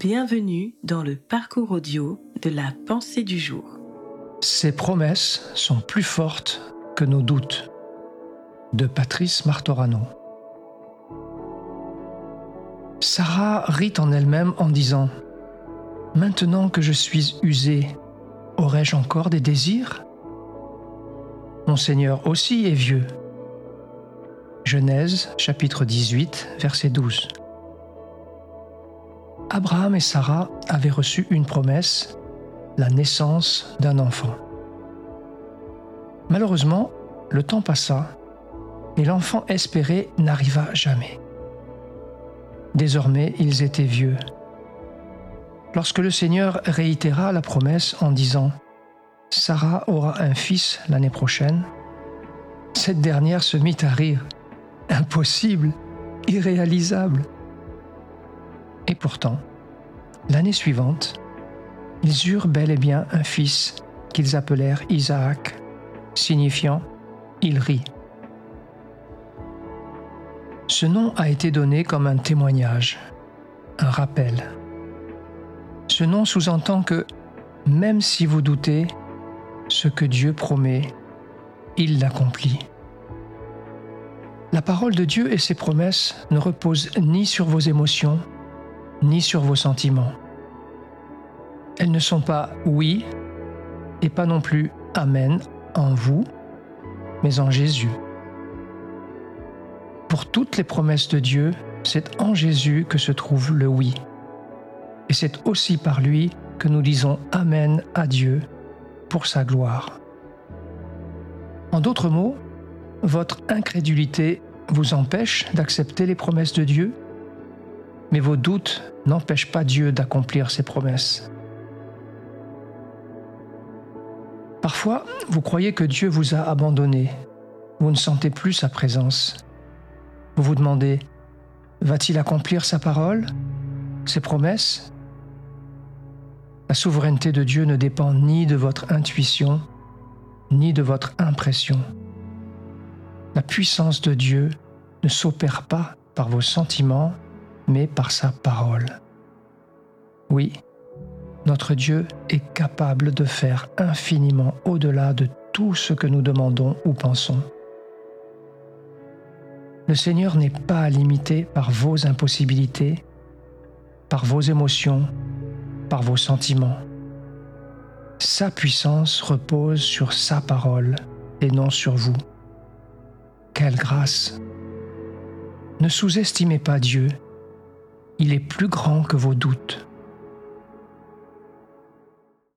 Bienvenue dans le parcours audio de la pensée du jour. Ces promesses sont plus fortes que nos doutes. De Patrice Martorano. Sarah rit en elle-même en disant Maintenant que je suis usée, aurais-je encore des désirs? Mon Seigneur aussi est vieux. Genèse chapitre 18 verset 12. Abraham et Sarah avaient reçu une promesse, la naissance d'un enfant. Malheureusement, le temps passa et l'enfant espéré n'arriva jamais. Désormais, ils étaient vieux. Lorsque le Seigneur réitéra la promesse en disant ⁇ Sarah aura un fils l'année prochaine ⁇ cette dernière se mit à rire. Impossible, irréalisable. Pourtant, l'année suivante, ils eurent bel et bien un fils qu'ils appelèrent Isaac, signifiant il rit. Ce nom a été donné comme un témoignage, un rappel. Ce nom sous-entend que même si vous doutez, ce que Dieu promet, il l'accomplit. La parole de Dieu et ses promesses ne reposent ni sur vos émotions, ni sur vos sentiments. Elles ne sont pas oui et pas non plus Amen en vous, mais en Jésus. Pour toutes les promesses de Dieu, c'est en Jésus que se trouve le oui. Et c'est aussi par lui que nous disons Amen à Dieu pour sa gloire. En d'autres mots, votre incrédulité vous empêche d'accepter les promesses de Dieu mais vos doutes n'empêchent pas Dieu d'accomplir ses promesses. Parfois, vous croyez que Dieu vous a abandonné, vous ne sentez plus sa présence. Vous vous demandez, va-t-il accomplir sa parole, ses promesses? La souveraineté de Dieu ne dépend ni de votre intuition, ni de votre impression. La puissance de Dieu ne s'opère pas par vos sentiments mais par sa parole. Oui, notre Dieu est capable de faire infiniment au-delà de tout ce que nous demandons ou pensons. Le Seigneur n'est pas limité par vos impossibilités, par vos émotions, par vos sentiments. Sa puissance repose sur sa parole et non sur vous. Quelle grâce Ne sous-estimez pas Dieu il est plus grand que vos doutes.